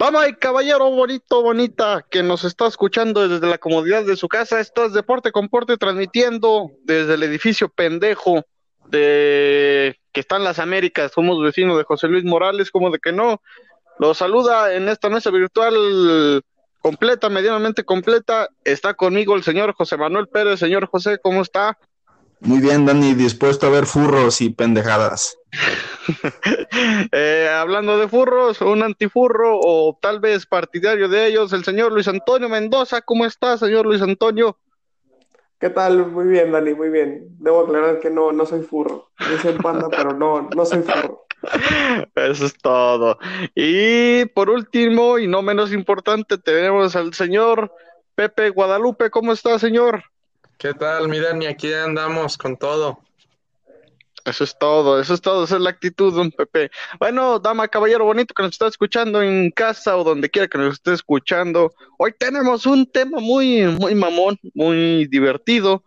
Dama y caballero bonito, bonita, que nos está escuchando desde la comodidad de su casa, esto es Deporte con Porte transmitiendo desde el edificio pendejo de que está en las Américas, somos vecinos de José Luis Morales, como de que no, lo saluda en esta mesa virtual completa, medianamente completa, está conmigo el señor José Manuel Pérez, señor José, ¿cómo está? Muy bien, Dani, dispuesto a ver furros y pendejadas. eh, hablando de furros, un antifurro o tal vez partidario de ellos, el señor Luis Antonio Mendoza. ¿Cómo está, señor Luis Antonio? ¿Qué tal? Muy bien, Dani, muy bien. Debo aclarar que no, no soy furro. Yo soy panda, pero no, no soy furro. Eso es todo. Y por último, y no menos importante, tenemos al señor Pepe Guadalupe. ¿Cómo está, señor? ¿Qué tal, mi Dani? Aquí andamos con todo. Eso es todo, eso es todo, esa es la actitud, don Pepe. Bueno, dama, caballero bonito que nos está escuchando en casa o donde quiera que nos esté escuchando, hoy tenemos un tema muy, muy mamón, muy divertido.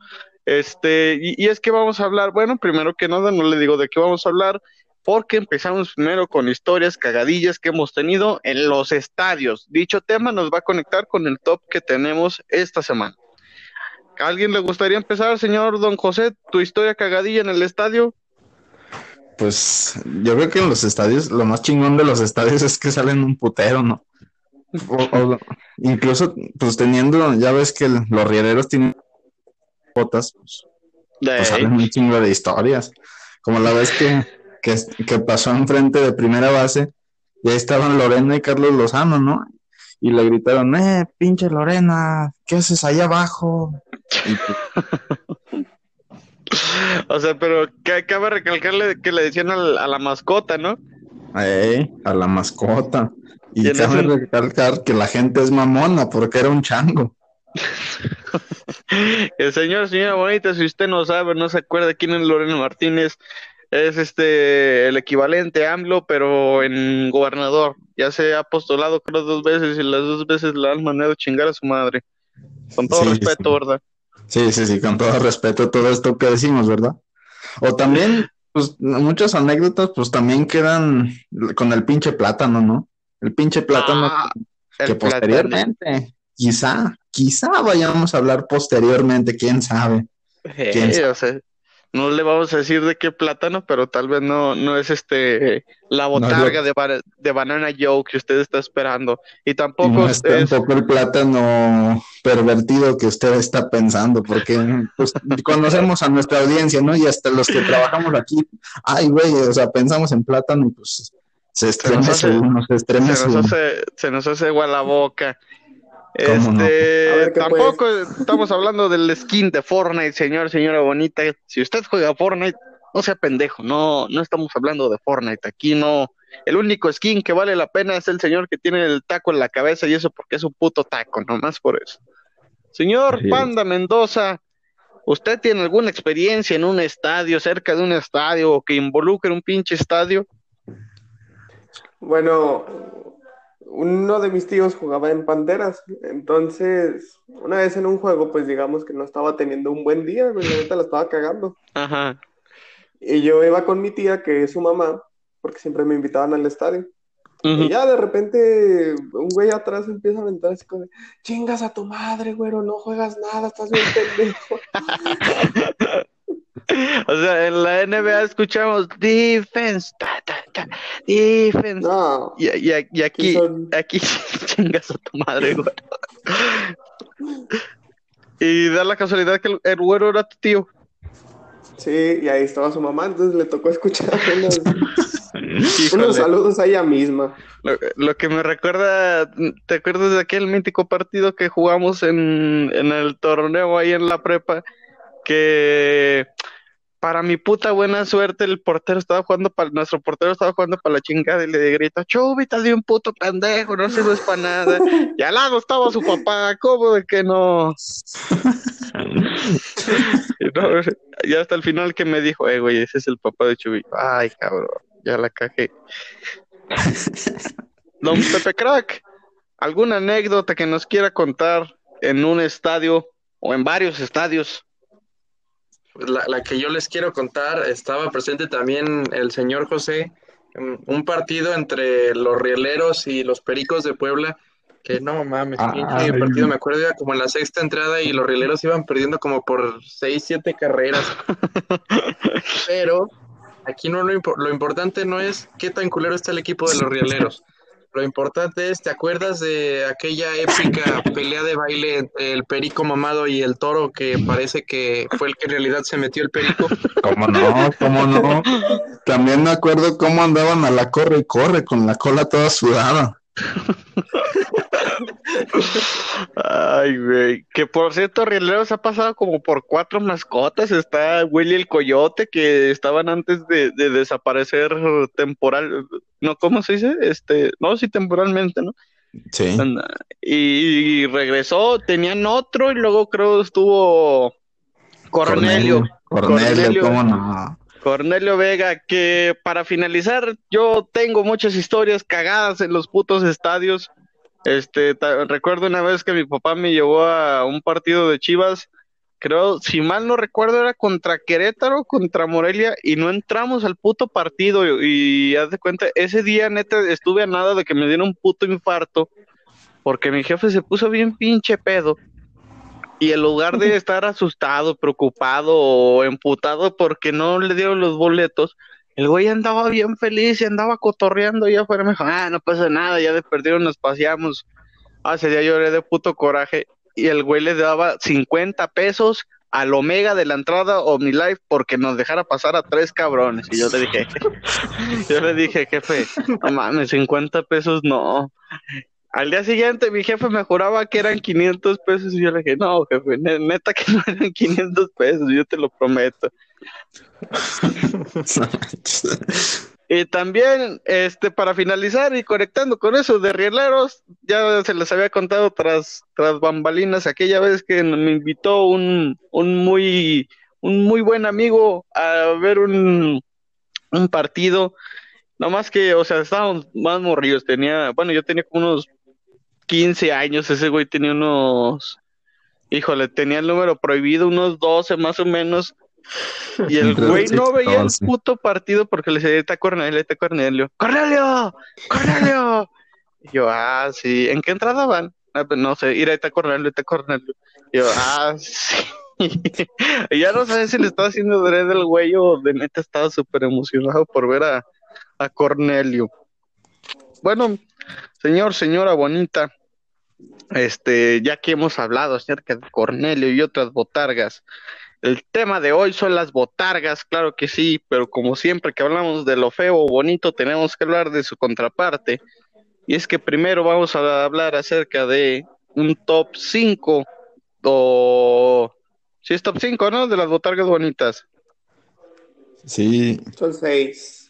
Este, y, y es que vamos a hablar, bueno, primero que nada, no le digo de qué vamos a hablar, porque empezamos primero con historias cagadillas que hemos tenido en los estadios. Dicho tema nos va a conectar con el top que tenemos esta semana. ¿A alguien le gustaría empezar, señor Don José, tu historia cagadilla en el estadio? Pues yo creo que en los estadios, lo más chingón de los estadios es que salen un putero, ¿no? O, o, incluso, pues teniendo, ya ves que los riereros tienen botas, pues, pues, salen un chingo de historias. Como la vez que, que, que pasó enfrente de primera base, y ahí estaban Lorena y Carlos Lozano, ¿no? Y le gritaron, eh, pinche Lorena, ¿qué haces allá abajo? Y, pues, o sea, pero que cabe recalcarle que le decían a la, a la mascota, ¿no? Eh, a la mascota. Y, y cabe ese... recalcar que la gente es mamona porque era un chango. el señor, señora bonita, si usted no sabe, no se acuerda quién es Lorena Martínez, es este el equivalente a AMLO, pero en gobernador. Ya se ha postulado creo dos veces y las dos veces la han mandado chingar a su madre. Con todo sí, respeto, sí. ¿verdad? Sí, sí, sí, con todo respeto todo esto que decimos, ¿verdad? O también, pues, muchas anécdotas, pues también quedan con el pinche plátano, ¿no? El pinche plátano Ah, que el posteriormente, quizá, quizá vayamos a hablar posteriormente, quién sabe. ¿Quién sabe? o sea, no le vamos a decir de qué plátano, pero tal vez no, no es este la No botarga de, ba- de Banana Joe que usted está esperando. Y tampoco no es es, tampoco el plátano pervertido que usted está pensando, porque pues, conocemos a nuestra audiencia, ¿no? Y hasta los que trabajamos aquí, ay, güey, o sea, pensamos en plátano y pues se estremece hace- uno, se se estremece nos uno. hace, se nos hace agua la boca. Este, A ver, ¿qué tampoco estamos hablando del skin de Fortnite, señor, señora bonita. Si usted juega Fortnite, no sea pendejo, no, no estamos hablando de Fortnite. Aquí no, el único skin que vale la pena es el señor que tiene el taco en la cabeza y eso porque es un puto taco, nomás por eso. Señor. Panda Mendoza, ¿usted tiene alguna experiencia en un estadio, cerca de un estadio o que involucre un pinche estadio? Bueno, uno de mis tíos jugaba en Panteras, entonces una vez en un juego, pues digamos que no estaba teniendo un buen día, la neta la estaba cagando. Ajá. Y yo iba con mi tía, que es su mamá, porque siempre me invitaban al estadio. Ujú. Y ya de repente un güey atrás empieza a aventar así como chingas a tu madre, güero, no juegas nada, estás bien pendejo. O sea, en la NBA escuchamos defense, ta, ta, ta, defense. No, Y, y- y aquí, son- aquí chingas a tu madre, güey. Y da la casualidad que el, el güero era tu tío. sí, y ahí estaba su mamá, entonces le tocó escuchar unos, saludos a ella misma. Lo, lo que me recuerda, ¿te acuerdas de aquel mítico partido que jugamos en, en el torneo ahí en la prepa? Que para mi puta buena suerte el portero estaba jugando para, nuestro portero estaba jugando para la chingada y le grita, Chubita de un puto pendejo, no sirves para nada. Y al lado estaba su papá, ¿cómo de que no? Y no, hasta el final que me dijo, eh, güey, ese es el papá de Chubito. Ay, cabrón, ya la cajé. Don Pepe Crack, ¿alguna anécdota que nos quiera contar en un estadio o en varios estadios? La, la que yo les quiero contar, estaba presente también el señor José un partido entre los rieleros y los pericos de Puebla, que no mames, pinche Ay. partido, me acuerdo, era como en la sexta entrada y los rieleros iban perdiendo como por seis, siete carreras. Pero aquí no lo, impo- lo importante no es qué tan culero está el equipo de los rieleros. Lo importante es, ¿te acuerdas de aquella épica pelea de baile entre el perico mamado y el toro que parece que fue el que en realidad se metió el perico? ¿Cómo no? ¿Cómo no? También me acuerdo cómo andaban a la corre y corre con la cola toda sudada. Ay, güey. Que por cierto, Rieleros ha pasado como por cuatro mascotas. Está Willy el Coyote, que estaban antes de, de desaparecer temporal. No, ¿cómo se dice? Este, no, sí, temporalmente, ¿no? Sí. Y, regresó, tenían otro, y luego creo estuvo Cornelio. Cornelio, Cornelio. ¿cómo no? Cornelio Vega, que para finalizar, yo tengo muchas historias cagadas en los putos estadios. Este, recuerdo una vez que mi papá me llevó a un partido de Chivas, creo, si mal no recuerdo, era contra Querétaro, contra Morelia, y no entramos al puto partido. Y, y haz de cuenta, ese día neta estuve a nada de que me diera un puto infarto, porque mi jefe se puso bien pinche pedo. Y en lugar de estar asustado, preocupado o emputado porque no le dieron los boletos, el güey andaba bien feliz y andaba cotorreando y afuera me dijo, ah, no pasa nada, ya de perdido nos paseamos. Ese día lloré de puto coraje y el güey le daba 50 pesos al Omega de la entrada OmniLife porque nos dejara pasar a tres cabrones. Y yo le dije, yo le dije, jefe, no mames, 50 pesos no. Al día siguiente mi jefe me juraba que eran 500 pesos y yo le dije, no, jefe, ne- neta que no eran 500 pesos, yo te lo prometo. Y también, este, para finalizar y conectando con eso de rieleros, ya se les había contado tras, tras bambalinas aquella vez que me invitó un, un muy, un muy buen amigo a ver un, un partido. No más que, o sea, estábamos más morridos. Tenía, bueno, yo tenía como unos 15 años, ese güey tenía unos, híjole, tenía el número prohibido, unos 12 más o menos. Y el Entre güey no veía el 14. puto partido porque le decía, "Ahí está Cornelio, está Cornelio. ¡Cornelio! ¡Cornelio! Y yo, ah, sí. ¿En qué entrada van? "Ah, pues no sé, ir ahí está Cornelio, está Cornelio. Y yo, ah, sí. y ya no sabía si le estaba haciendo dread el güey o de neta estaba súper emocionado por ver a, a Cornelio. Bueno, señor, señora bonita, este, ya que hemos hablado acerca de Cornelio y otras botargas, el tema de hoy son las botargas, claro que sí, pero como siempre que hablamos de lo feo o bonito, tenemos que hablar de su contraparte. Y es que primero vamos a hablar acerca de un top 5 o... Sí, es top 5, ¿no? De las botargas bonitas. Sí, Son seis.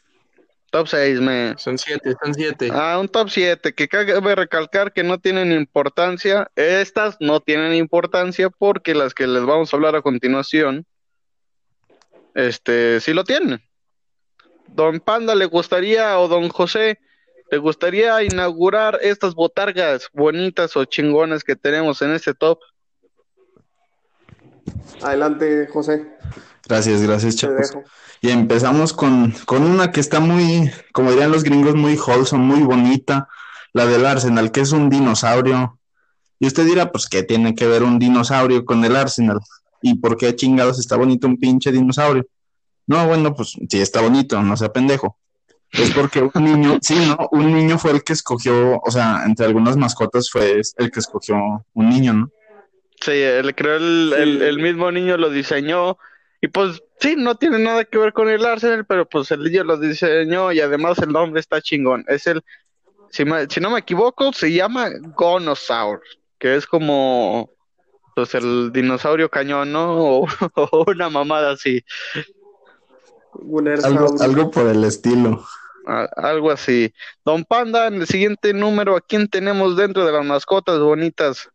Top 6, me... Son siete, son siete. Ah, un top 7, que cabe recalcar que no tienen importancia. Estas no tienen importancia porque las que les vamos a hablar a continuación, este, sí lo tienen. Don Panda, ¿le gustaría, o don José, ¿le gustaría inaugurar estas botargas bonitas o chingonas que tenemos en este top? Adelante, José. Gracias, gracias, chavos. Y empezamos con, con una que está muy, como dirían los gringos, muy wholesome, muy bonita, la del Arsenal, que es un dinosaurio. Y usted dirá, pues, ¿qué tiene que ver un dinosaurio con el Arsenal? ¿Y por qué chingados está bonito un pinche dinosaurio? No, bueno, pues sí está bonito, no sea pendejo. Es porque un niño, sí, ¿no? Un niño fue el que escogió, o sea, entre algunas mascotas fue el que escogió un niño, ¿no? Sí, el, creo el, Sí. el, el mismo niño lo diseñó y pues sí, no tiene nada que ver con el Arsenal, pero pues el niño lo diseñó y además el nombre está chingón. Es el, si, me- si no me equivoco, se llama Gonosaur, que es como pues el dinosaurio cañón, ¿no? O, o una mamada así, Algo, algo por el estilo. a- algo así. Don Panda, en el siguiente número, ¿a quién tenemos dentro de las mascotas bonitas?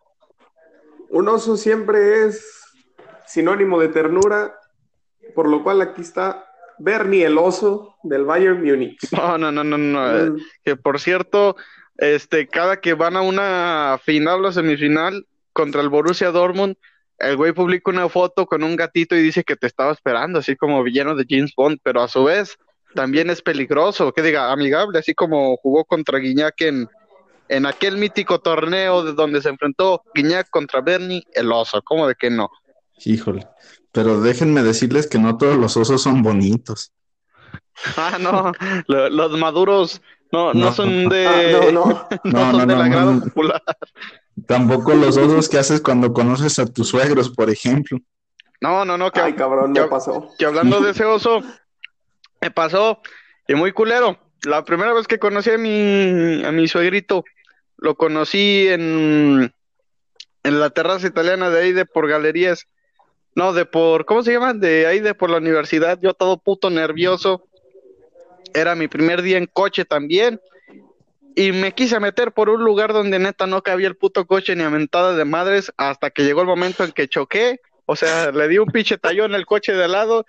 Un oso siempre es sinónimo de ternura, por lo cual aquí está Bernie el oso del Bayern Múnich. No, no, no, no, no. eh, Mm, que por cierto, este, cada que van a una final o semifinal contra el Borussia Dortmund, el güey publica una foto con un gatito y dice que te estaba esperando, así como villano de James Bond, pero a su vez también es peligroso, que diga, amigable, así como jugó contra Guiñac en, en aquel mítico torneo de donde se enfrentó Guiñac contra Bernie, el oso, ¿cómo de que no? Híjole. Pero déjenme decirles que no todos los osos son bonitos. Ah, no, lo- los maduros no, no, No. son de, Ah, no, no. no No, son no, del no, agrado no. popular. Tampoco los osos que haces cuando conoces a tus suegros, por ejemplo. No, no, no, que, Ay, cabrón, me que- pasó. que hablando de ese oso, me pasó, y muy culero. La primera vez que conocí a mi, a mi suegrito, lo conocí en, en la terraza italiana de ahí de por galerías. No, de por, ¿cómo se llama? De ahí de por la universidad, yo todo puto nervioso. Era mi primer día en coche también. Y me quise meter por un lugar donde neta no cabía el puto coche ni a mentada de madres hasta que llegó el momento en que choqué. O sea, le di un pinche tallón al coche de al lado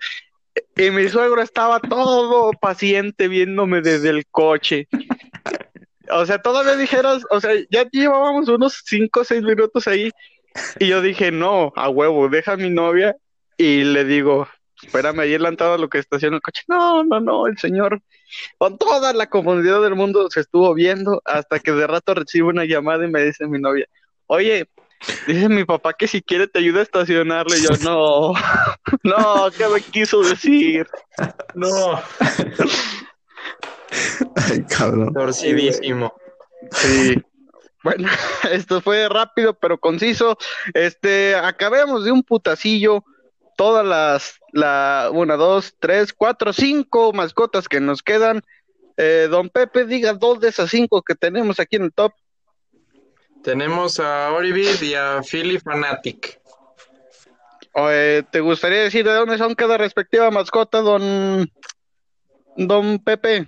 y mi suegro estaba todo paciente viéndome desde el coche. O sea, todavía dijeras, o sea, ya llevábamos unos 5 o 6 minutos ahí y yo dije, no, a huevo, deja a mi novia y le digo, espérame ahí en la entrada de lo que estaciona el coche. No, no, no, el señor, con toda la confundidad del mundo, se estuvo viendo hasta que de rato recibo una llamada y me dice mi novia, oye, dice mi papá que si quiere te ayuda a estacionarle. Y yo, no, no, ¿qué me quiso decir? No, Ay, cabrón. torcidísimo. Sí. Bueno, esto fue rápido pero conciso. Este, acabemos de un putacillo todas las, la, una, dos, tres, cuatro, cinco mascotas que nos quedan. Eh, don Pepe, diga dos de esas cinco que tenemos aquí en el top. Tenemos a Oribid y a Philly Fanatic. Eh, ¿Te gustaría decir de dónde son cada respectiva mascota, don, don Pepe?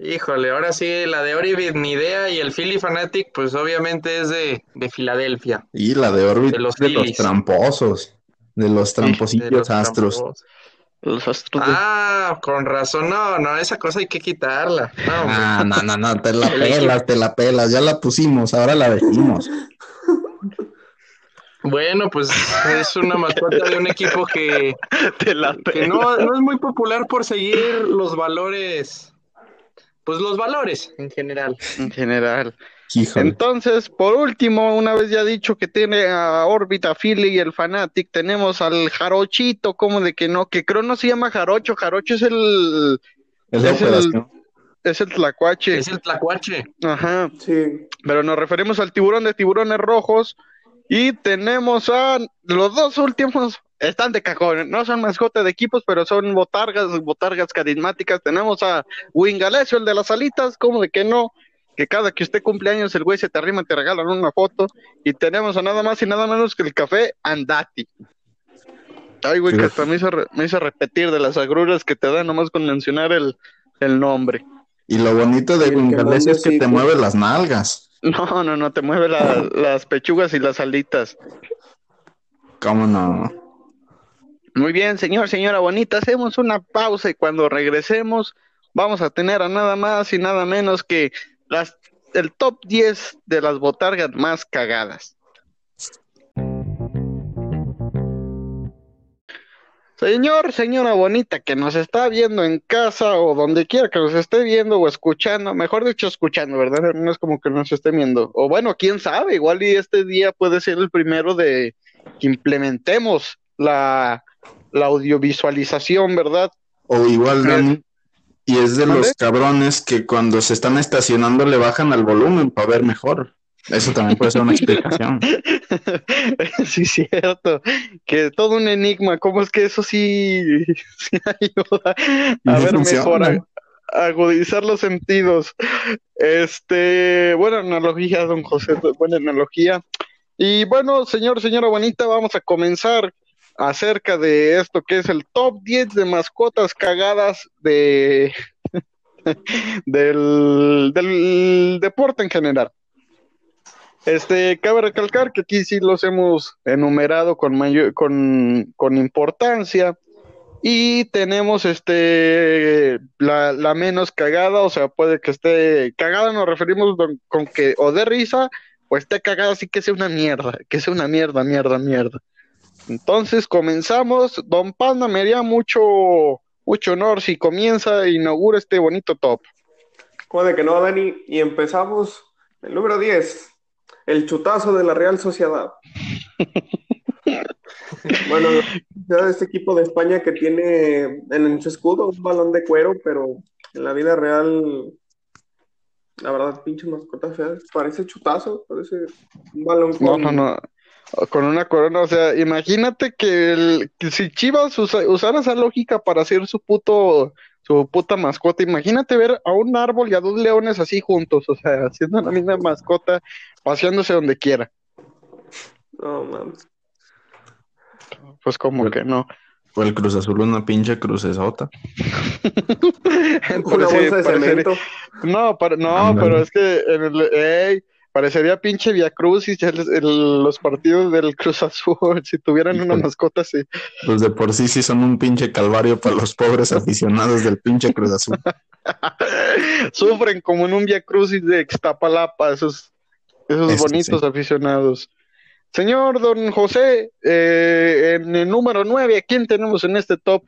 Híjole, ahora sí, la de Oribid ni idea y el Philly Fanatic, pues obviamente es de, de Filadelfia. Y la de Orbit De los de los Phillies. tramposos. De los de tramposillos los astros. Los astros de- Ah, con razón, no, no, esa cosa hay que quitarla. No. Ah, no, no, no, te la El pelas, te la pelas. Ya la pusimos, ahora la decimos. Bueno, pues es una mascota de un equipo que, de la que no, no es muy popular por seguir los valores, pues los valores en general. en general. Híjole. Entonces, por último, una vez ya dicho que tiene a Orbita Philly y el Fanatic, tenemos al Jarochito, como de que no, que creo no se llama Jarocho, Jarocho es el, Es la es el- es el Tlacuache, Es el tlacuache. ajá, Sí. pero nos referimos al tiburón de tiburones rojos y tenemos a los dos últimos, están de cajón, no son mascotas de equipos, pero son botargas, botargas carismáticas, tenemos a Wingalesio, el de las alitas, como de que no, que cada que usted cumple años el güey se te arrima, te regalan una foto, y tenemos a nada más y nada menos que el café Andati. Ay, güey, que hasta me hizo, re- me hizo repetir de las agruras que te dan nomás con mencionar el, el nombre. Y lo bonito de de es que te mueve las nalgas. No, no, no, te mueve la- las pechugas y las alitas. ¿Cómo no? Muy bien, señor, señora bonita, hacemos una pausa y cuando regresemos vamos a tener a nada más y nada menos que las, el top 10 de las botargas más cagadas. Señor, señora bonita que nos está viendo en casa o donde quiera que nos esté viendo o escuchando, mejor dicho escuchando, ¿verdad? No es como que nos esté viendo. O bueno, quién sabe, igual y este día puede ser el primero de que implementemos la, la audiovisualización, ¿verdad? O igual. Dani, y es de los cabrones que cuando se están estacionando le bajan al volumen para ver mejor. Eso también puede ser una explicación. sí, cierto. Que todo un enigma. ¿Cómo es que eso sí, sí ayuda a ver funciona. mejor, a, a agudizar los sentidos? Este, buena analogía, don José, buena analogía. Y bueno, señor, señora bonita, vamos a comenzar acerca de esto que es el top 10 de mascotas cagadas de del, deporte en general. Este, cabe recalcar que aquí sí los hemos enumerado con mayor, con, con importancia. Y tenemos este la, menos cagada, o sea, puede que esté cagada, nos referimos con que o de risa, o esté cagada, así que sea una mierda, que sea una mierda, mierda, mierda. Entonces comenzamos, Don Panda, me haría mucho, mucho honor si comienza e inaugura este bonito top. ¿Cómo de que no, Dani? Y empezamos el número 10, el chutazo de la Real Sociedad. bueno, este equipo de España que tiene en su escudo un balón de cuero, pero en la vida real, la verdad, pinche mascota fea, parece chutazo, parece un balón No, con... no, no. Con una corona, o sea, imagínate que, el, que si Chivas usa- usara esa lógica para hacer su puto, su puta mascota, imagínate ver a un árbol y a dos leones así juntos, o sea, haciendo la misma mascota, paseándose donde quiera. No, mames. Pues como que no. Fue el Cruz Azul una pinche crucesota. Una bolsa de cemento. No, para- no, pero es que en el, ey, parecería pinche Via Crucis ya el- el- los partidos del Cruz Azul, si tuvieran una mascota así. Pues de por sí sí son un pinche calvario para los pobres aficionados del pinche Cruz Azul. Sufren como en un Via Crucis de Ixtapalapa, esos, esos Eso bonitos sí. aficionados. Señor Don José, eh, en el número 9, ¿a quién tenemos en este top?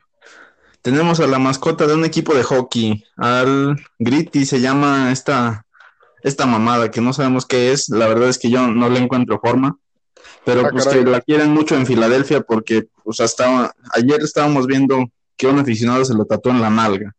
Tenemos a la mascota de un equipo de hockey, al Gritty, se llama esta, esta mamada, que no sabemos qué es. La verdad es que yo no le encuentro forma, pero Ah, pues caray. que la quieren mucho en Filadelfia porque pues hasta ayer estábamos viendo que un aficionado se lo tatuó en la nalga.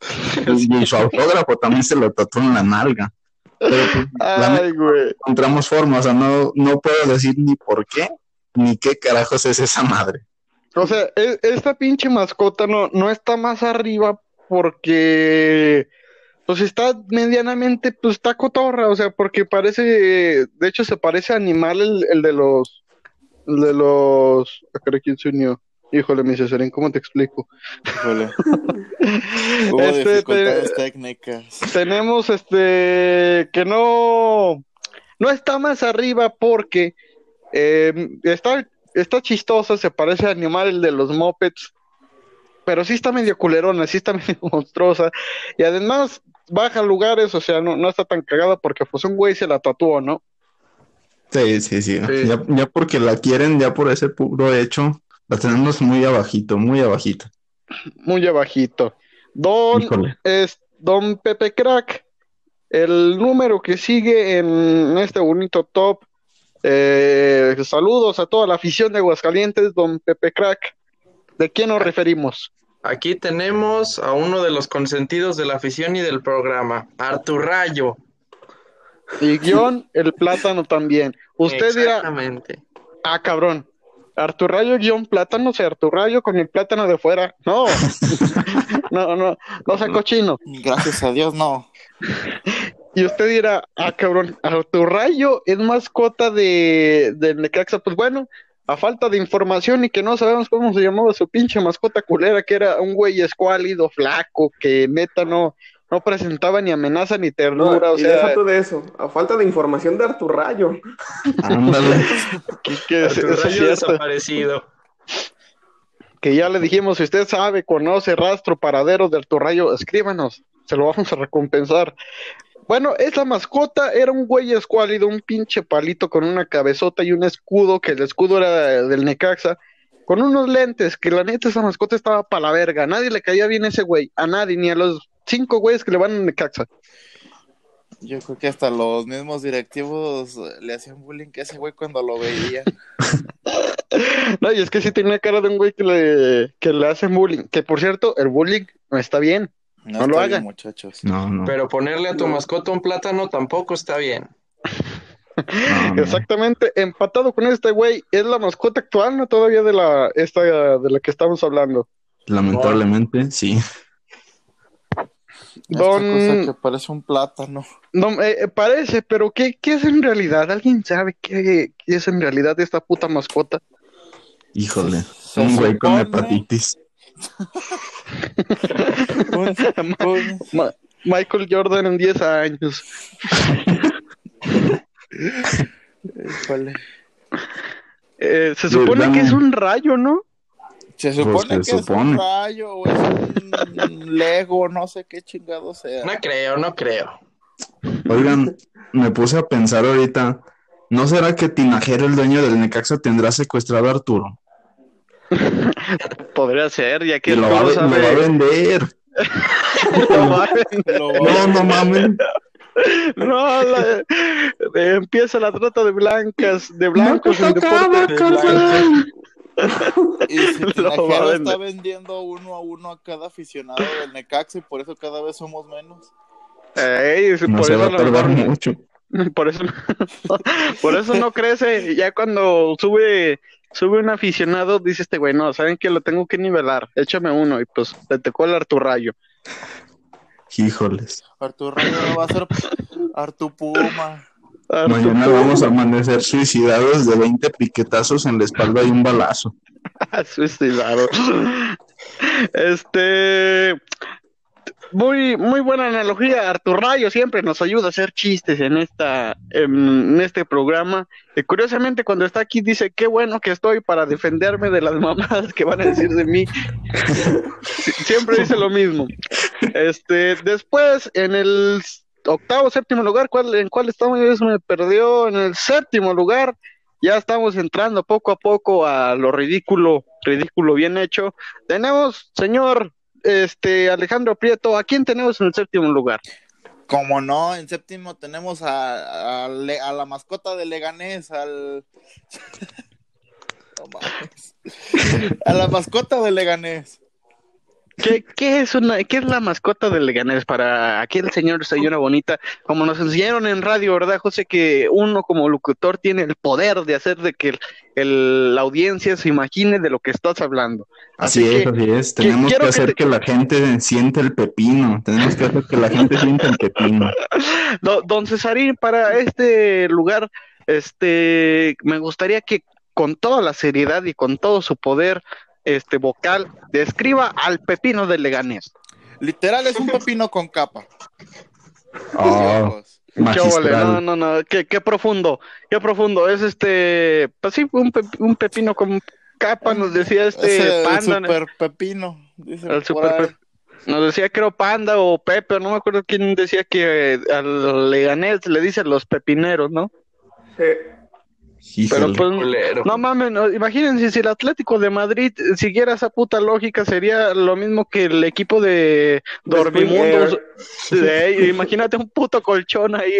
Y, su autógrafo también se lo tatuó en la nalga. Pero pues, Ay, güey. encontramos forma, o sea, no, no puedo decir ni por qué, ni qué carajos es esa madre. O sea, e- esta pinche mascota no, no está más arriba porque, pues está medianamente, pues está cotorra, o sea, porque parece, de hecho se parece a animal el, el de los, el de los, ¿a qué quién se unió? Híjole, mi Cesarín, ¿cómo te explico? Híjole. Hubo Este, dificultades técnicas. Tenemos este que no no está más arriba porque eh, está está chistosa, se parece al animal el de los mopeds, pero sí está medio culerona, sí está medio monstruosa y además baja lugares, o sea, no, no está tan cagada porque pues un güey se la tatuó, ¿no? Sí, sí, sí. Sí. Ya, ya porque la quieren, ya por ese puro hecho, la tenemos muy abajito, muy abajito. Muy abajito. Don Híjole. es Don Pepe Crack. El número que sigue en este bonito top. eh, saludos a toda la afición de Aguascalientes, Don Pepe Crack. ¿De quién nos referimos? Aquí tenemos a uno de los consentidos de la afición y del programa, Artur Rayo. Y guion, el plátano también. Usted dirá, Exactamente. ah, cabrón. Arturrayo guion plátano, o sea, Arturrayo con el plátano de fuera. No, no, no, no sea cochino. Gracias a Dios, no. Y usted dirá, ah, cabrón, Arturrayo es mascota de, de Necaxa. Pues bueno, a falta de información y que no sabemos cómo se llamaba su pinche mascota culera, que era un güey escuálido, flaco, que neta no, no presentaba ni amenaza ni No, ternura. o y sea, deja tú de eso. A falta de información de Artur Rayo. Ándale. que, desaparecido. que ya le dijimos, si usted sabe, conoce rastro, paradero del Turrayo, escríbanos, se lo vamos a recompensar. Bueno, esa mascota era un güey escuálido, un pinche palito con una cabezota y un escudo, que el escudo era del Necaxa, con unos lentes, que la neta esa mascota estaba para la verga, a nadie le caía bien ese güey, a nadie, ni a los cinco güeyes que le van a Necaxa. Yo creo que hasta los mismos directivos le hacían bullying a ese güey cuando lo veían. No, y es que sí tenía cara de un güey que le, que le hacen bullying, que por cierto, el bullying no está bien. No, No lo hagan. bien, muchachos. No, no. Pero ponerle a tu mascota un plátano tampoco está bien. Exactamente, empatado con este güey, es la mascota actual, no todavía de la esta de la que estamos hablando. Lamentablemente, sí. Esta cosa que parece un plátano. No, eh, eh, parece, pero ¿qué, qué es en realidad? ¿Alguien sabe qué, qué es en realidad esta puta mascota? Híjole. Se Un güey con hepatitis. Un- un- Ma- Michael Jordan en 10 años. Eh, se supone que es un rayo, ¿no? Se supone Pues se que supone. es un rayo o es un Lego, no sé qué chingado sea. No creo, no creo. Oigan, me puse a pensar ahorita, ¿no será que Tinajero, el dueño del Necaxa, tendrá secuestrado a Arturo? Podría ser, ya que Y lo va, a, lo va vender. lo va a vender. Lo va- No, no mames. No, la- eh, empieza la trata de blancas, de blancos en deporte. Y si Lo va a Tinajero vender. está vendiendo uno a uno a cada aficionado del Necaxa y por eso cada vez somos menos. Ey, No por se va eso a tardar no, mucho. por eso, por eso no crece. Ya cuando sube, sube un aficionado, dice este güey, no, saben que lo tengo que nivelar, échame uno, y pues le tocó el Arturrayo. Híjoles. Artur Rayo no va a ser Artu Puma. Mañana vamos a amanecer suicidados de 20 piquetazos en la espalda y un balazo. Suicidado. Este. Muy, muy buena analogía. Artur Rayo siempre nos ayuda a hacer chistes en esta, en, este programa. Y curiosamente, cuando está aquí, dice qué bueno que estoy para defenderme de las mamadas que van a decir de mí. Sie- siempre dice lo mismo. Este, después, en el octavo, séptimo lugar, ¿cuál, ¿en cuál estamos? Eso me perdió. En el séptimo lugar, ya estamos entrando poco a poco a lo ridículo, ridículo bien hecho. Tenemos, señor este Alejandro Prieto, ¿a quién tenemos en el séptimo lugar? Como no, en séptimo tenemos a, a, la mascota de Leganés, al... No. A la mascota de Leganés. ¿Qué, qué es una, qué es la mascota del Leganés para aquel señor Sayona Bonita? Como nos enseñaron en radio, ¿verdad, José? Que uno como locutor tiene el poder de hacer de que el- el- la audiencia se imagine de lo que estás hablando. Así, Así es, que, así es. Tenemos que, hacer te- que la gente siente el pepino. Tenemos que hacer que la gente sienta el pepino. Do- Don Cesarín, para este lugar, este, me gustaría que con toda la seriedad y con todo su poder este vocal describa al pepino del Leganés. Literal es un pepino con capa. Oh, Qué ole, no, magistral. no, no, qué, qué profundo, qué profundo. Es este, pues sí, un, pe- un pepino con capa, nos decía Es este el panda, pepino. El super ahí. pep- nos decía creo panda o Pepe, no me acuerdo quién decía que eh, al Leganés le dicen los pepineros, ¿no? Eh, Pero pues, no mames, no, imagínense si el Atlético de Madrid siguiera esa puta lógica, sería lo mismo que el equipo de Dormimundos. de- imagínate un puto colchón ahí,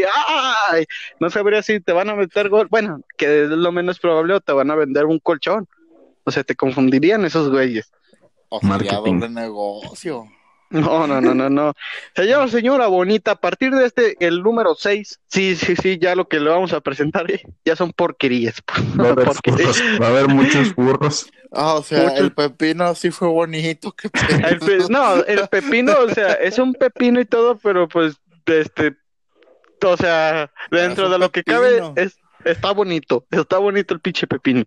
¡ay! No sabría si te van a meter gol, bueno, que es lo menos probable o te van a vender un colchón. O sea, te confundirían esos güeyes. O sería Marketing. doble negocio. No, no, no, no, no. Señor, señora bonita, a partir de este, el número 6, sí, sí, sí, ya lo que le vamos a presentar eh, ya son porquerías. Va a haber Porquerías. furros, va a haber muchos furros. Ah, o sea, Mucho- el pepino sí fue bonito. qué El pe- pedo. no, el pepino, o sea, es un pepino y todo, pero pues, este, o sea, dentro es un de lo que pepino. cabe, es, está bonito, está bonito el pinche pepino.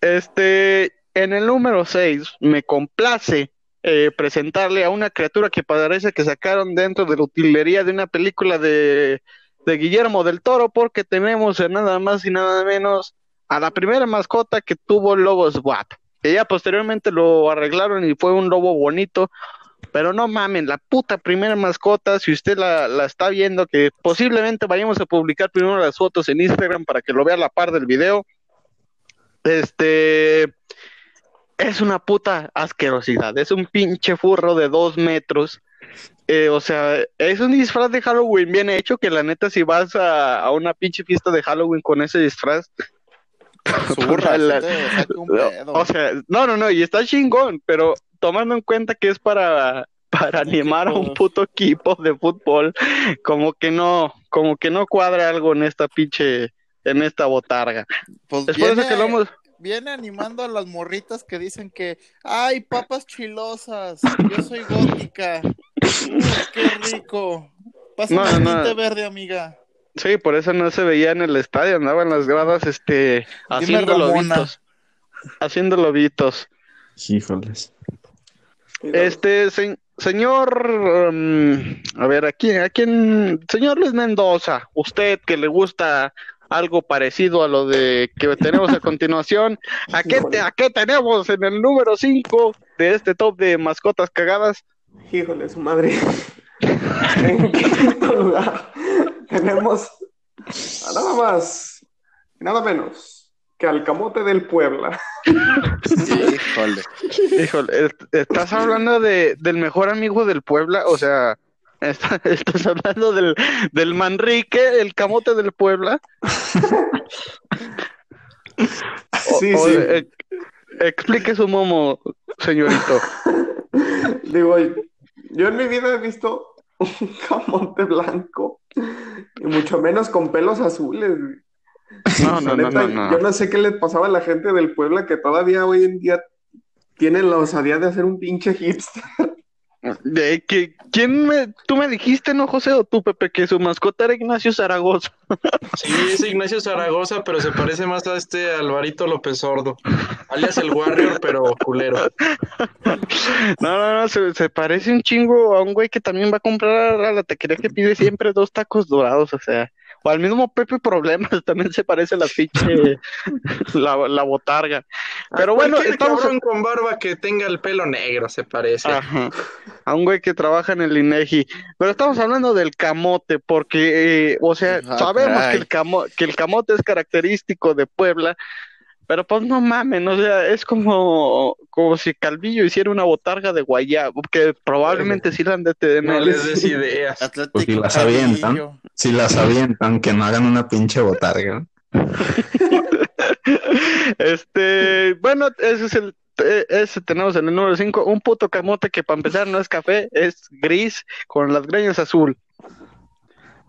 Este, en el número 6, me complace eh, presentarle a una criatura que parece que sacaron dentro de la utilería de una película de, Guillermo del Toro, porque tenemos nada más y nada menos a la primera mascota que tuvo el lobo SWAT. Que ya posteriormente lo arreglaron y fue un lobo bonito. Pero no mamen, la puta primera mascota, si usted la, la está viendo, que posiblemente vayamos a publicar primero las fotos en Instagram para que lo vea a la par del video. Este es una puta asquerosidad, es un pinche furro de dos metros. Eh, o sea, es un disfraz de Halloween bien hecho, que la neta si vas a, a una pinche fiesta de Halloween con ese disfraz, Zurra, la- o sea, no, no, no, y está chingón, pero tomando en cuenta que es para, para animar a un puto equipo de fútbol, como que no, como que no cuadra algo en esta pinche, en esta botarga. Pues Es por eso que lo hemos, viene animando a las morritas que dicen que, ay, papas chilosas, yo soy gótica. Qué rico. Pásame No, no. tinte verde, amiga. sí, por eso no se veía en el estadio, andaban las gradas, este, haciendo lobitos, haciendo lobitos. Híjoles. Este, se- señor, um, a ver, aquí, a quién, señor Luis Mendoza, usted que le gusta algo parecido a lo de que tenemos a continuación, ¿a qué, te- a qué tenemos en el número 5 de este top de mascotas cagadas? Híjole, su madre. En quinto lugar tenemos a nada más y nada menos que al camote del Puebla. Híjole. Híjole, est- ¿estás hablando de, del mejor amigo del Puebla? O sea, está- ¿estás hablando del, del Manrique, el camote del Puebla? O- Sí, o, sí. eh, explique su momo, señorito. Digo, yo en mi vida he visto un camote blanco y mucho menos con pelos azules. No, no, no, Neta, no, no. Yo no sé qué le pasaba a la gente del Puebla que todavía hoy en día tienen la osadía de hacer un pinche hipster. De que, ¿quién me, tú me dijiste, no, José, o tú, Pepe, que su mascota era Ignacio Zaragoza? Sí, es Ignacio Zaragoza, pero se parece más a este Alvarito López Sordo, alias el Warrior, pero culero. No, no, no, se, se parece un chingo a un güey que también va a comprar a la taquería que pide siempre dos tacos dorados, o sea, o al mismo Pepe Problemas, también se parece la fiche, la, la botarga. Pero bueno, estamos cabrón con barba que tenga el pelo negro se parece. Ajá, a un güey que trabaja en el INEGI. Pero estamos hablando del camote, porque, eh, o sea, Ah, sabemos caray. que el, camo- que el camote es característico de Puebla, pero pues no mamen, o sea, es como, como si Calvillo hiciera una botarga de guayabo, que probablemente sí la han de tener. No les des ideas. Atlético Pues si las Calvillo. avientan. Si las avientan, que no hagan una pinche botarga. Este, bueno, ese es el, eh, ese tenemos en el número 5, un puto camote que para empezar no es café, es gris con las greñas azul.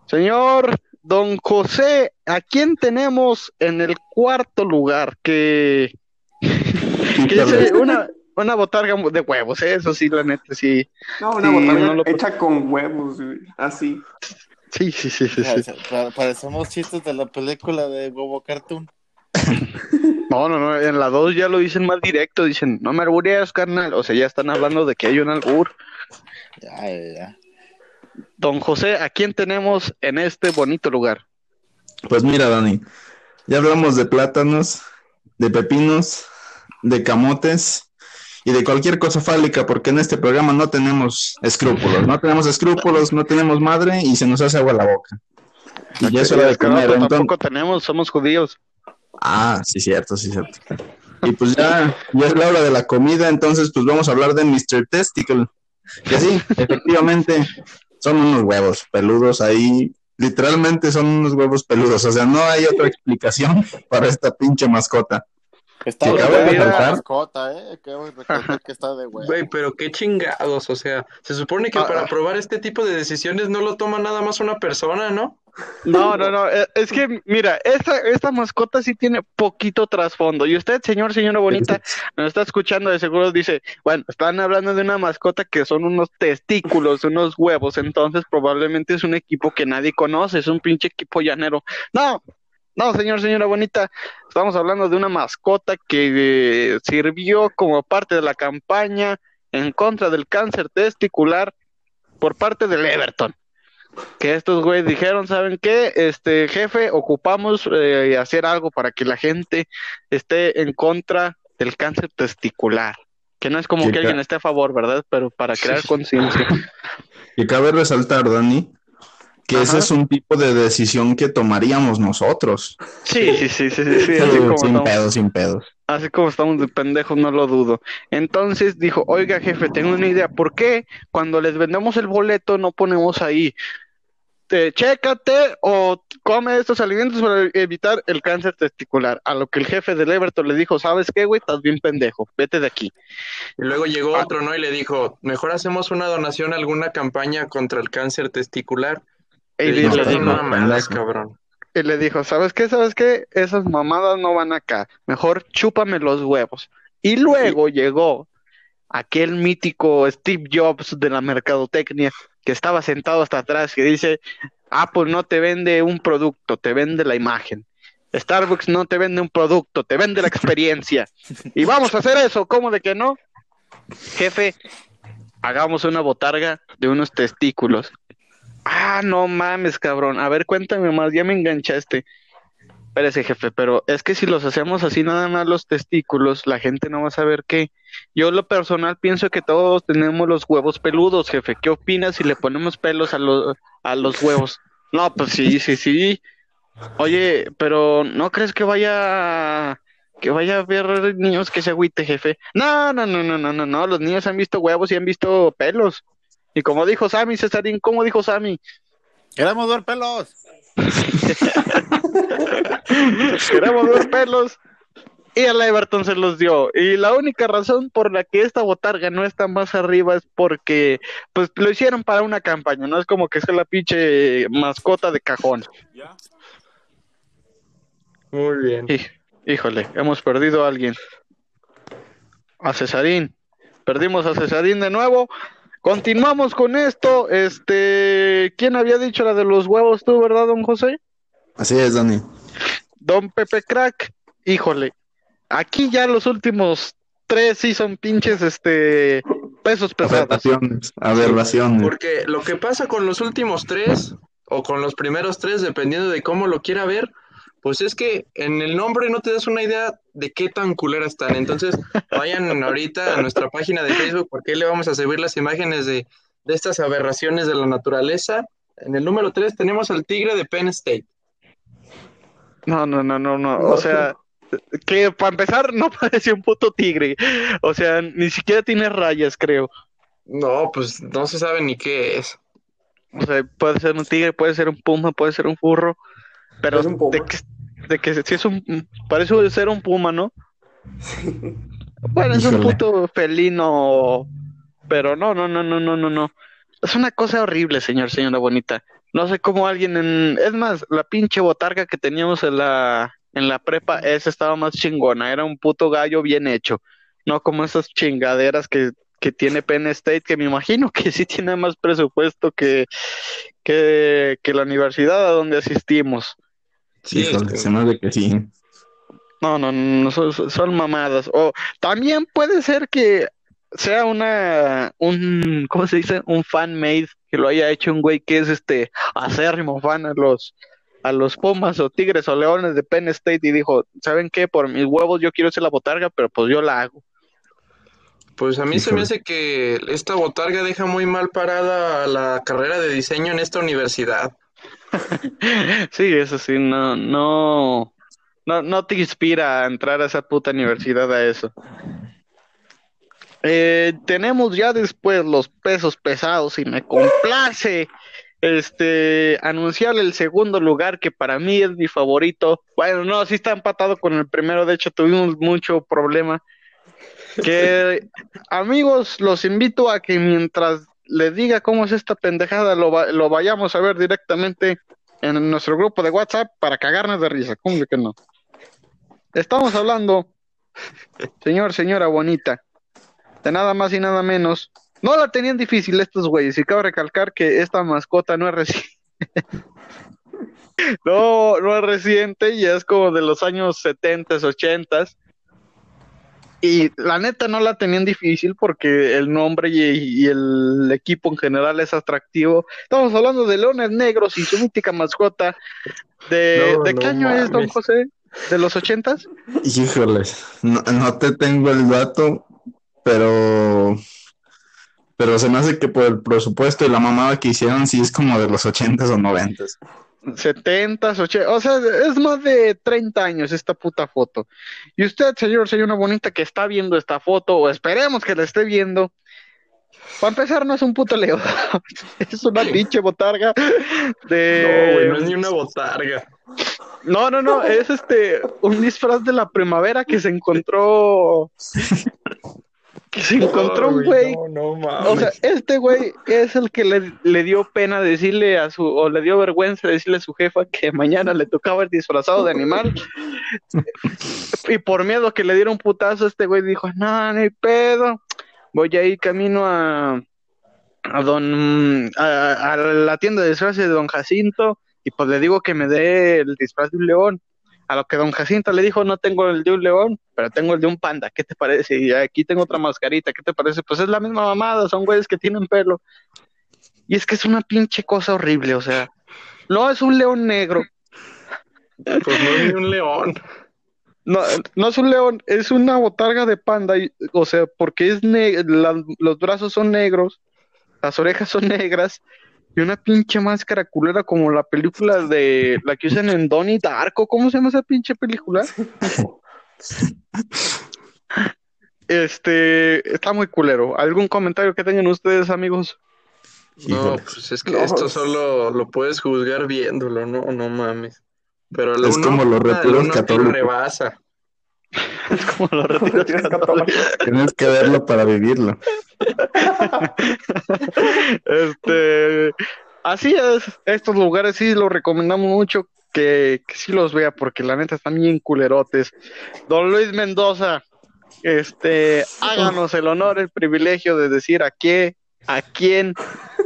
Señor Don José, ¿a quién tenemos en el cuarto lugar? Que, que ya se- una, una botarga de huevos, ¿eh? eso sí, la neta, sí. No, una Sí, botarga no lo- hecha con huevos, güey, así. Sí, sí, sí, sí, sí. Parece- pa- Parecemos chistes de la película de Bobo Cartoon. No, no, no, en la 2 ya lo dicen más directo, dicen, no me albureas, carnal. O sea, ya están hablando de que hay un albur. Ya, ya, ya. Don José, ¿a quién tenemos en este bonito lugar? Pues mira, Dani, ya hablamos de plátanos, de pepinos, de camotes y de cualquier cosa fálica, porque en este programa no tenemos escrúpulos, no tenemos escrúpulos, no tenemos madre y se nos hace agua la boca. Y ya es hora de comer, pues, entonces- tampoco tenemos, somos judíos. Ah, sí, cierto, sí, cierto. Y pues ya, ya es la hora de la comida, entonces pues vamos a hablar de Mr. Testicle. Que sí, efectivamente, son unos huevos peludos ahí, literalmente son unos huevos peludos, o sea, no hay otra explicación para esta pinche mascota. Está de mascota, ¿eh? Que está de. Güey, pero qué chingados, o sea, se supone que Ah, para ah. aprobar este tipo de decisiones no lo toma nada más una persona, ¿no? No, no, no, eh, es que, mira, esta, esta mascota sí tiene poquito trasfondo. Y usted, señor, señora bonita, nos está escuchando, de seguro dice, bueno, están hablando de una mascota que son unos testículos, unos huevos, entonces probablemente es un equipo que nadie conoce, es un pinche equipo llanero. No, no, señor, señora bonita, estamos hablando de una mascota que eh, sirvió como parte de la campaña en contra del cáncer testicular por parte del Everton. Que estos güeyes dijeron, ¿saben qué? Este jefe, ocupamos eh, hacer algo para que la gente esté en contra del cáncer testicular. Que no es como que alguien esté a favor, ¿verdad? Pero para crear conciencia. Y cabe resaltar, Dani, que ese es un tipo de decisión que tomaríamos nosotros. Sí, sí, sí, sí, sí, sí, así como sin estamos. pedos, sin pedos. Así como estamos de pendejos, no lo dudo. Entonces dijo, oiga jefe, tengo una idea, ¿por qué cuando les vendemos el boleto no ponemos ahí, te, chécate o come estos alimentos para evitar el cáncer testicular? A lo que el jefe del Everton le dijo, ¿sabes qué, güey? Estás bien pendejo, vete de aquí. Y luego llegó Ah. otro, ¿no? Y le dijo, mejor hacemos una donación a alguna campaña contra el cáncer testicular. Y Le le, dijo, le no, dijo, "No mamadas, pendejo". cabrón. y le dijo, ¿sabes qué? ¿Sabes qué? Esas mamadas no van acá, mejor chúpame los huevos. Y luego llegó aquel mítico Steve Jobs de la mercadotecnia que estaba sentado hasta atrás que dice, Apple no te vende un producto, te vende la imagen. Starbucks no te vende un producto, te vende la experiencia. Y vamos a hacer eso, ¿cómo de que no? Jefe, hagamos una botarga de unos testículos. Ah, no mames, cabrón. A ver, cuéntame más, ya me enganchaste. Espérese, jefe, pero es que si los hacemos así nada más los testículos, la gente no va a saber qué. Yo lo personal pienso que todos tenemos los huevos peludos, jefe. ¿Qué opinas si le ponemos pelos a los, a los huevos? No, pues sí, sí, sí. Oye, pero ¿no crees que vaya que vaya a ver niños que se agüite, jefe. No, no, no, no, no, no, no, los niños han visto huevos y han visto pelos. Y como dijo Sammy, Cesarín, ¿cómo dijo Sammy? Queremos ver pelos. Queremos ver pelos. Y al Everton se los dio. Y la única razón por la que esta botarga no está más arriba es porque pues lo hicieron para una campaña, no es como que sea la pinche mascota de cajón. Muy bien. Híjole, hemos perdido a alguien. A Cesarín. Perdimos a Cesarín de nuevo. Continuamos con esto. Este, ¿quién había dicho la de los huevos tú, verdad, don José? Así es, Dani. Don Pepe Crack. Híjole. Aquí ya los últimos tres sí son pinches este pesos pesados. Aberraciones. Aberraciones. Porque lo que pasa con los últimos tres, o con los primeros tres, dependiendo de cómo lo quiera ver, pues es que en el nombre no te das una idea de qué tan culeras están. Entonces, vayan ahorita a nuestra página de Facebook, porque ahí le vamos a subir las imágenes de, de estas aberraciones de la naturaleza. En el número tres tenemos al tigre de Penn State. No, no, no, no, no. O sea, que para empezar no parece un puto tigre. O sea, ni siquiera tiene rayas, creo. No, pues no se sabe ni qué es. O sea, puede ser un tigre, puede ser un puma, puede ser un furro, pero Es un puma. de que, de que si es un, parece ser un puma, ¿no? Bueno, es un puto felino, pero no, no, no, no, no, no, no. Es una cosa horrible, señor, señora bonita. No sé cómo alguien en, es más, la pinche botarga que teníamos en la, en la prepa, esa estaba más chingona, era un puto gallo bien hecho, no como esas chingaderas que, que tiene Penn State, que me imagino que sí tiene más presupuesto que, que, que la universidad a donde asistimos. Sí, Híjole, este, se me hace que sí. No, no, no, son, son- mamadas. O también puede ser que sea una, un, ¿cómo se dice? Un fan made que lo haya hecho un güey que es este acérrimo fan a los, a los Pumas o Tigres o Leones de Penn State y dijo, ¿saben qué? Por mis huevos yo quiero ser la botarga, pero pues yo la hago. Pues a mí se me hace que esta botarga deja muy mal parada la carrera de diseño en esta universidad. Sí, eso sí, no, no, no, no te inspira a entrar a esa puta universidad a eso. Eh, tenemos ya después los pesos pesados y me complace este anunciar el segundo lugar que para mí es mi favorito. Bueno, no, sí está empatado con el primero, de hecho tuvimos mucho problema. Que amigos, los invito a que mientras les diga cómo es esta pendejada, lo, va- lo vayamos a ver directamente en nuestro grupo de WhatsApp para cagarnos de risa. ¿Cómo que no? Estamos hablando, señor, señora bonita, de nada más y nada menos. No la tenían difícil estos güeyes, y cabe recalcar que esta mascota no es reciente. no, no es reciente, ya es como de los años 70, 80. Y la neta no la tenían difícil porque el nombre y, y el equipo en general es atractivo. Estamos hablando de Leones Negros y su mítica mascota. ¿De, No, ¿de qué no año es, don. José? ¿De los ochentas? Híjoles, no, no te tengo el dato, pero pero se me hace que por el presupuesto y la mamada que hicieron sí es como de los ochentas o noventas. 70, 80, o sea, es más de 30 años esta puta foto. Y usted, señor, señora bonita que está viendo esta foto, o esperemos que la esté viendo, para empezar no es un puto león, es una pinche botarga de... No, güey, no es ni una botarga. No, no, no, es este, un disfraz de la primavera que se encontró... Que se encontró un güey No, no o sea, este güey es el que le, le dio pena decirle a su, o le dio vergüenza decirle a su jefa que mañana le tocaba ir disfrazado de animal. Y por miedo que le diera un putazo, este güey dijo, no, ni pedo, voy a ir camino a, a don, a, a la tienda de disfraces de don Jacinto, y pues le digo que me dé el disfraz de un león. A lo que don Jacinto le dijo, no tengo el de un león, pero tengo el de un panda, ¿qué te parece? Y aquí tengo otra mascarita, ¿qué te parece? Pues es la misma mamada, son güeyes que tienen pelo. Y es que es una pinche cosa horrible, o sea, no es un león negro, Pues no es ni un león. no, no es un león, es una botarga de panda, y- o sea, porque es la- los brazos son negros, las orejas son negras, y una pinche máscara culera como la película de la que usan en Donnie Darko, ¿cómo se llama esa pinche película? Este, está muy culero. ¿Algún comentario que tengan ustedes, amigos? No, pues es que No, esto es- solo lo puedes juzgar viéndolo, no, no mames. Pero Es uno- como los católicos. rebasa. Es como los retiros católicos. Tienes que verlo para vivirlo. Este, así es, estos lugares sí los recomendamos mucho que, que sí los vea porque la neta están bien culerotes. Don Luis Mendoza, este, háganos el honor, el privilegio de decir a qué, a quién,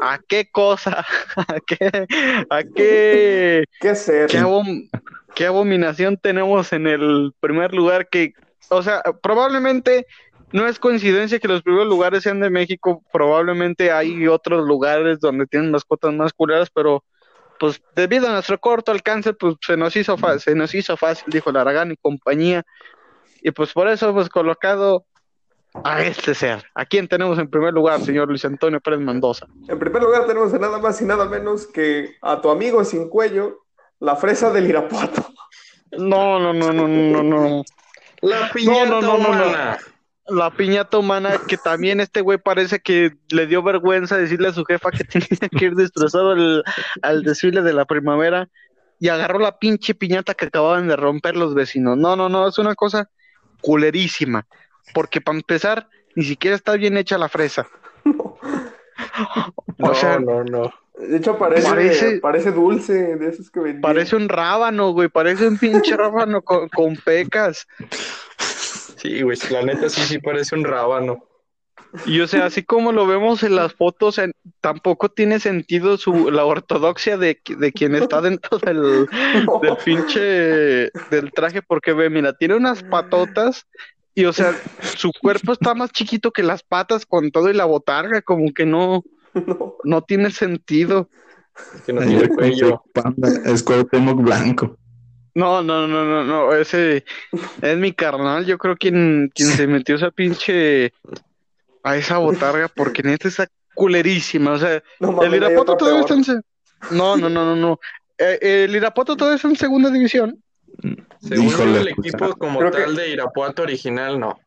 a qué cosa, a qué, a qué, ¿Qué ser? qué, abom- qué abominación tenemos en el primer lugar que, o sea, probablemente no es coincidencia que los primeros lugares sean de México, probablemente hay otros lugares donde tienen mascotas más culeras, pero pues debido a nuestro corto alcance, pues se nos hizo fácil, se nos hizo fácil, dijo Laragán y compañía, y pues por eso hemos colocado a este ser. ¿A quién tenemos en primer lugar, señor Luis Antonio Pérez Mendoza? En primer lugar tenemos a nada más y nada menos que a tu amigo sin cuello, la fresa del Irapuato. No, no, no, no, no, no. La piñata no, no, no, no. humana. La piñata humana, que también este güey parece que le dio vergüenza decirle a su jefa que tenía que ir disfrazado al, al desfile de la primavera y agarró la pinche piñata que acababan de romper los vecinos. No, no, no, es una cosa culerísima. Porque para empezar, ni siquiera está bien hecha la fresa. No, O sea, no, no. De hecho, parece, Parece- parece, dulce, de esos que vendían. parece un rábano, güey, parece un pinche rábano con, con pecas. Sí, güey, la neta sí, sí parece un rábano. Y o sea, así como lo vemos en las fotos, en- tampoco tiene sentido su, la ortodoxia de, de quien está dentro del, No. del pinche del traje, porque ve, mira, tiene unas patotas y o sea, su cuerpo está más chiquito que las patas con todo y la botarga, como que no, No. no tiene sentido. Que no tiene cuello. Panda, es Cuauhtémoc Blanco. No, no, no, no, no, ese es mi carnal, yo creo quien, quien se metió esa pinche a esa botarga, porque neta está culerísima, o sea, No El Irapuato todavía peor. está en... se- No, no, no, no, no. Eh, el Irapuato todavía está en segunda división. Según yo, Híjole, el pues, equipo como creo que- tal de Irapuato original, no.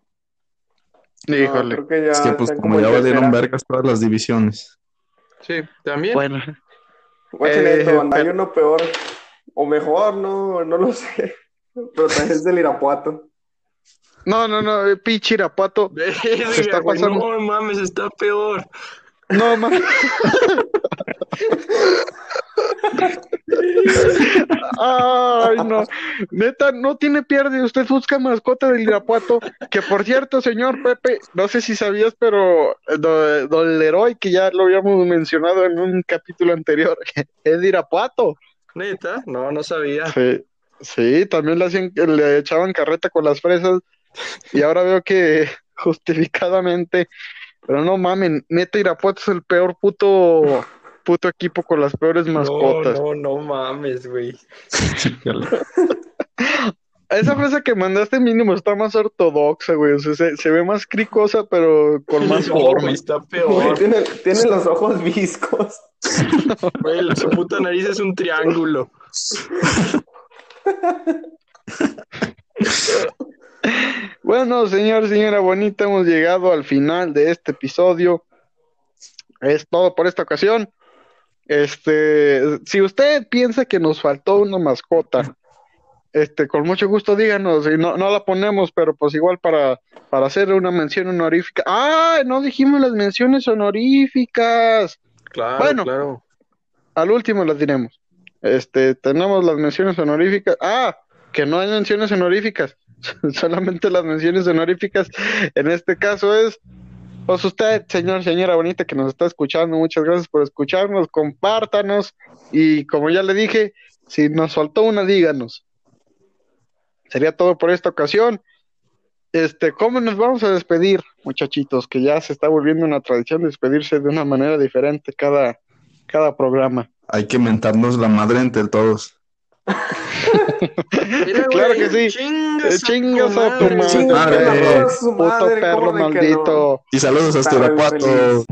No, Híjole. creo que ya Es que pues como ya valieron vergas todas las divisiones. Sí, también. Bueno, Guachen Eh, esto, banda, hay uno peor. O mejor, no, no lo sé. Pero también es del Irapuato. no, no, no, eh, pinche Irapuato. Se está pasando. No mames, está peor. No, man. Ay, no. Neta, no tiene pierde. Usted busca mascota del Irapuato. Que por cierto, señor Pepe, no sé si sabías, pero eh, do- Don Leroy, que ya lo habíamos mencionado en un capítulo anterior, es de Irapuato. Neta, no, no sabía. Sí, sí, también le, hacían, le echaban carreta con las fresas y ahora veo que justificadamente, pero no mamen, neta Irapuato es el peor puto, puto equipo con las peores mascotas. No, no, no mames, güey. Esa fresa que mandaste mínimo está más ortodoxa, güey, o sea, se, se ve más cricosa, pero con más No, forma. güey, está Güey, peor. tiene, tiene los ojos viscos. Güey, su puta nariz es un triángulo. Bueno, señor, señora bonita, hemos llegado al final de este episodio. Es todo por esta ocasión. Este, si usted piensa que nos faltó una mascota, este, con mucho gusto díganos, y no, no la ponemos, pero pues igual para, para hacer una mención honorífica. ¡Ah! No dijimos las menciones honoríficas. Claro, Bueno. claro. Al último las diremos. Este, tenemos las menciones honoríficas. Ah, que no hay menciones honoríficas. Solamente las menciones honoríficas. En este caso es, pues usted, señor, señora bonita que nos está escuchando, muchas gracias por escucharnos, compártanos y como ya le dije, si nos faltó una, díganos. Sería todo por esta ocasión. Este, ¿cómo nos vamos a despedir, muchachitos? Que ya se está volviendo una tradición despedirse de una manera diferente cada, cada programa. Hay que mentarnos la madre entre todos. Mira, Claro que sí. Chingas, Eh, chingas a tu madre. madre. Chinga madre. a Puto madre, perro ¿cómo de que no? maldito. Y saludos hasta Está muy Irapuato. feliz.